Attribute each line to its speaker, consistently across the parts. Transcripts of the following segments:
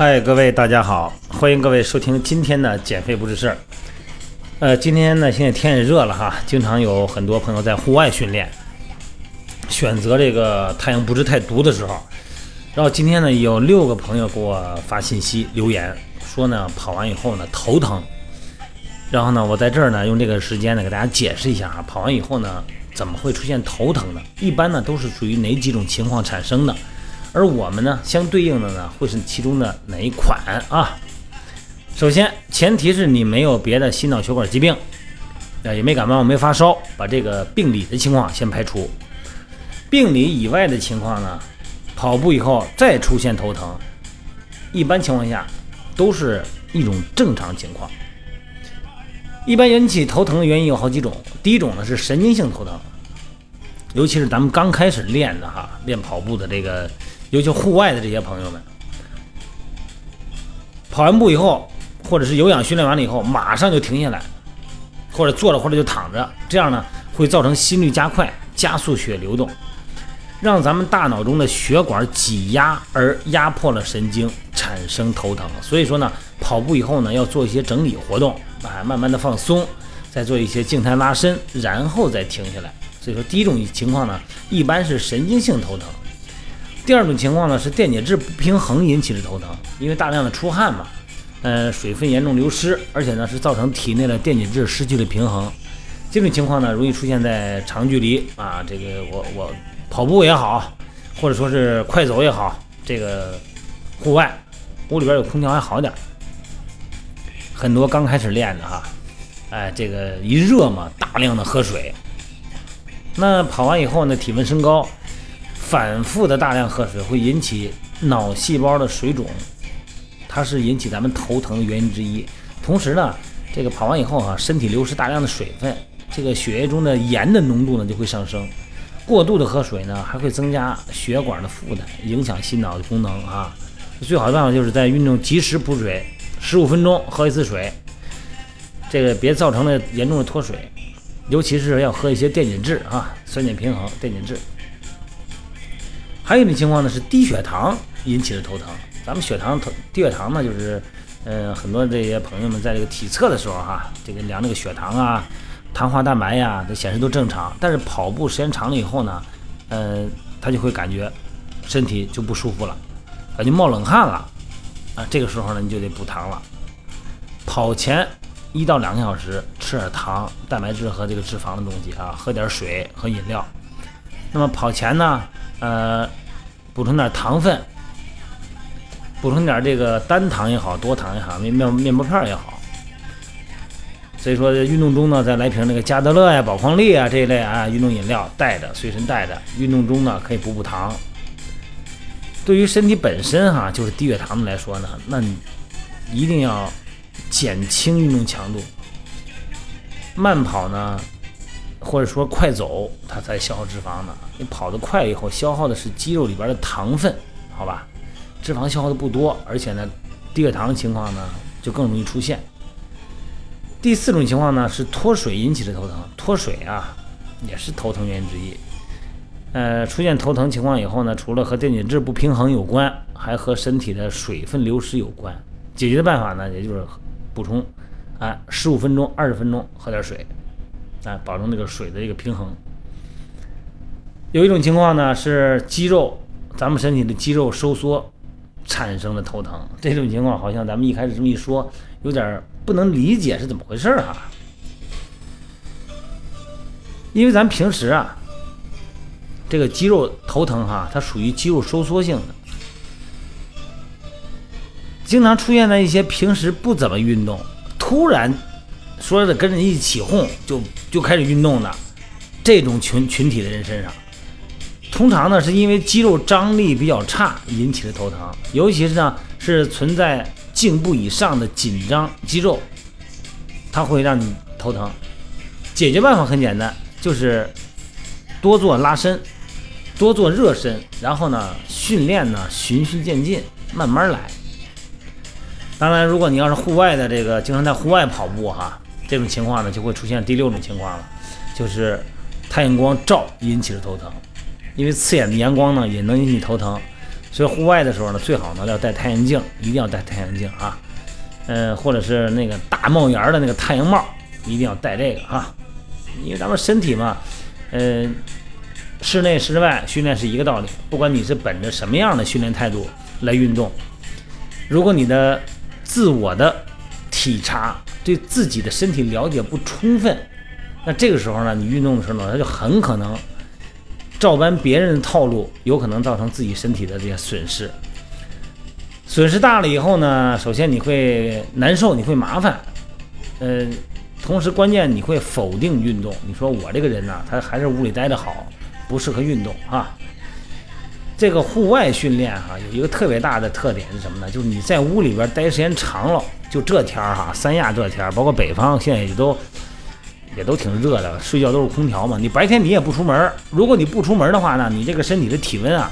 Speaker 1: 嗨，各位大家好，欢迎各位收听今天的减肥不是事儿。呃，今天呢，现在天也热了哈，经常有很多朋友在户外训练，选择这个太阳不是太毒的时候。然后今天呢，有六个朋友给我发信息留言，说呢跑完以后呢头疼。然后呢，我在这儿呢用这个时间呢给大家解释一下啊，跑完以后呢怎么会出现头疼呢？一般呢都是属于哪几种情况产生的？而我们呢，相对应的呢，会是其中的哪一款啊？首先，前提是你没有别的心脑血管疾病，呃，也没感冒，没发烧，把这个病理的情况先排除。病理以外的情况呢，跑步以后再出现头疼，一般情况下都是一种正常情况。一般引起头疼的原因有好几种，第一种呢是神经性头疼，尤其是咱们刚开始练的哈，练跑步的这个。尤其户外的这些朋友们，跑完步以后，或者是有氧训练完了以后，马上就停下来，或者坐着，或者就躺着，这样呢会造成心率加快，加速血流动，让咱们大脑中的血管挤压而压迫了神经，产生头疼。所以说呢，跑步以后呢要做一些整理活动，啊，慢慢的放松，再做一些静态拉伸，然后再停下来。所以说第一种情况呢，一般是神经性头疼。第二种情况呢是电解质不平衡引起的头疼，因为大量的出汗嘛，呃，水分严重流失，而且呢是造成体内的电解质失去了平衡。这种情况呢容易出现在长距离啊，这个我我跑步也好，或者说是快走也好，这个户外屋里边有空调还好点。很多刚开始练的哈，哎，这个一热嘛，大量的喝水，那跑完以后呢，体温升高。反复的大量喝水会引起脑细胞的水肿，它是引起咱们头疼的原因之一。同时呢，这个跑完以后哈，身体流失大量的水分，这个血液中的盐的浓度呢就会上升。过度的喝水呢，还会增加血管的负担，影响心脑的功能啊。最好的办法就是在运动及时补水，十五分钟喝一次水，这个别造成了严重的脱水，尤其是要喝一些电解质啊，酸碱平衡电解质。还有一种情况呢，是低血糖引起的头疼。咱们血糖头低血糖呢，就是，呃，很多这些朋友们在这个体测的时候哈，这个量这个血糖啊、糖化蛋白呀，都显示都正常。但是跑步时间长了以后呢，呃，他就会感觉身体就不舒服了，感觉冒冷汗了，啊，这个时候呢，你就得补糖了。跑前一到两个小时吃点糖、蛋白质和这个脂肪的东西啊，喝点水和饮料。那么跑前呢，呃。补充点糖分，补充点这个单糖也好多糖也好，面面面包片也好。所以说运动中呢，再来瓶那个加德乐呀、宝矿力啊这一类啊运动饮料带着，随身带着。运动中呢可以补补糖。对于身体本身哈就是低血糖的来说呢，那你一定要减轻运动强度。慢跑呢。或者说快走，它才消耗脂肪呢。你跑得快以后，消耗的是肌肉里边的糖分，好吧？脂肪消耗的不多，而且呢，低血糖情况呢就更容易出现。第四种情况呢是脱水引起的头疼，脱水啊也是头疼原因之一。呃，出现头疼情况以后呢，除了和电解质不平衡有关，还和身体的水分流失有关。解决的办法呢，也就是补充，啊，十五分钟、二十分钟喝点水。啊，保证这个水的一个平衡。有一种情况呢，是肌肉，咱们身体的肌肉收缩产生的头疼。这种情况好像咱们一开始这么一说，有点不能理解是怎么回事儿哈。因为咱平时啊，这个肌肉头疼哈，它属于肌肉收缩性的，经常出现在一些平时不怎么运动，突然。说的跟着一起哄就就开始运动的这种群群体的人身上，通常呢是因为肌肉张力比较差引起的头疼，尤其是呢是存在颈部以上的紧张肌肉，它会让你头疼。解决办法很简单，就是多做拉伸，多做热身，然后呢训练呢循序渐进，慢慢来。当然，如果你要是户外的这个经常在户外跑步哈。这种情况呢，就会出现第六种情况了，就是太阳光照引起的头疼。因为刺眼的阳光呢，也能引起头疼。所以户外的时候呢，最好呢要戴太阳镜，一定要戴太阳镜啊。嗯，或者是那个大帽檐的那个太阳帽，一定要戴这个啊。因为咱们身体嘛，嗯，室内室外训练是一个道理，不管你是本着什么样的训练态度来运动，如果你的自我的体察对自己的身体了解不充分，那这个时候呢，你运动的时候呢，他就很可能照搬别人的套路，有可能造成自己身体的这些损失。损失大了以后呢，首先你会难受，你会麻烦，呃，同时关键你会否定运动。你说我这个人呢，他还是屋里待着好，不适合运动啊。这个户外训练哈，有一个特别大的特点是什么呢？就是你在屋里边待时间长了，就这天儿哈，三亚这天儿，包括北方现在也都也都挺热的，睡觉都是空调嘛。你白天你也不出门，如果你不出门的话呢，你这个身体的体温啊，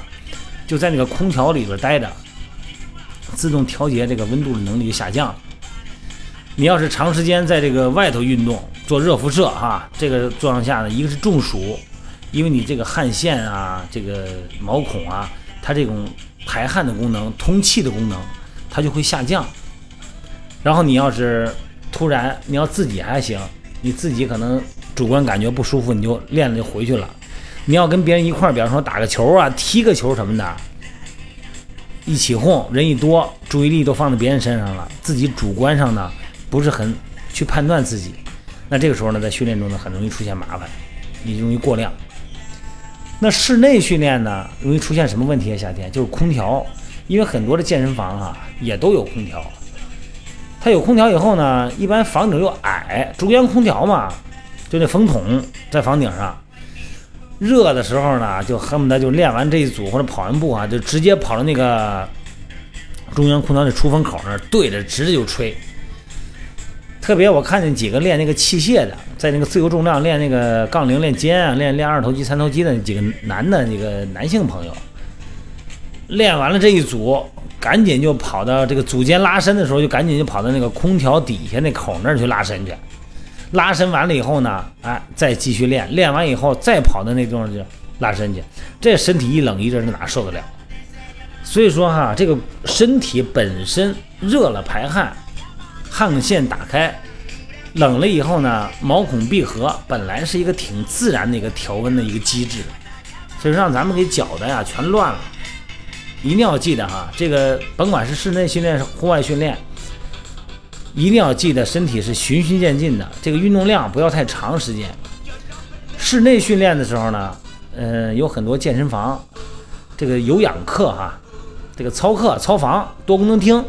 Speaker 1: 就在那个空调里边待着。自动调节这个温度的能力就下降。你要是长时间在这个外头运动，做热辐射哈，这个状况下呢，一个是中暑，因为你这个汗腺啊、这个毛孔啊，它这种排汗的功能、通气的功能，它就会下降。然后你要是突然你要自己还行，你自己可能主观感觉不舒服，你就练了就回去了。你要跟别人一块儿，比方说打个球啊、踢个球什么的。一起哄，人一多，注意力都放在别人身上了，自己主观上呢不是很去判断自己，那这个时候呢，在训练中呢很容易出现麻烦，你容易过量。那室内训练呢，容易出现什么问题啊？夏天就是空调，因为很多的健身房哈也都有空调，它有空调以后呢，一般房顶又矮，中央空调嘛，就那风筒在房顶上。热的时候呢，就恨不得就练完这一组或者跑完步啊，就直接跑到那个中央空调的出风口那儿，对着直接就吹。特别我看见几个练那个器械的，在那个自由重量练那个杠铃、练肩啊、练练二头肌、三头肌的几个男的那个男性朋友，练完了这一组，赶紧就跑到这个组间拉伸的时候，就赶紧就跑到那个空调底下那口那儿去拉伸去。拉伸完了以后呢，哎，再继续练，练完以后再跑到那地方去拉伸去，这身体一冷一热，这哪受得了？所以说哈，这个身体本身热了排汗，汗腺打开，冷了以后呢，毛孔闭合，本来是一个挺自然的一个调温的一个机制，所以让咱们给搅的呀全乱了。一定要记得哈，这个甭管是室内训练是户外训练。一定要记得，身体是循序渐进的，这个运动量不要太长时间。室内训练的时候呢，嗯，有很多健身房，这个有氧课哈，这个操课、操房、多功能厅，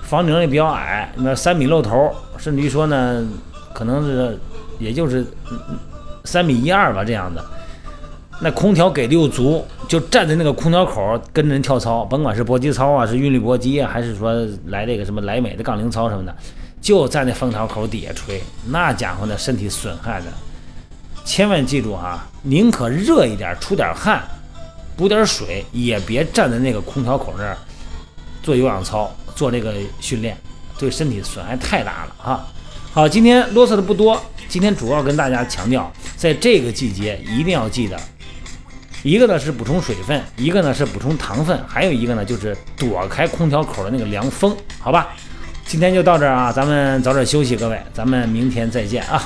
Speaker 1: 房顶也比较矮，那三米露头，甚至于说呢，可能是也就是三米一二吧这样的。那空调给的又足，就站在那个空调口跟人跳操，甭管是搏击操啊，是韵律搏击啊，还是说来这个什么莱美的杠铃操什么的，就在那风调口底下吹，那家伙的身体损害的。千万记住哈，宁可热一点，出点汗，补点水，也别站在那个空调口那儿做有氧操，做这个训练，对身体损害太大了哈。好，今天啰嗦的不多，今天主要跟大家强调，在这个季节一定要记得。一个呢是补充水分，一个呢是补充糖分，还有一个呢就是躲开空调口的那个凉风，好吧？今天就到这儿啊，咱们早点休息，各位，咱们明天再见啊。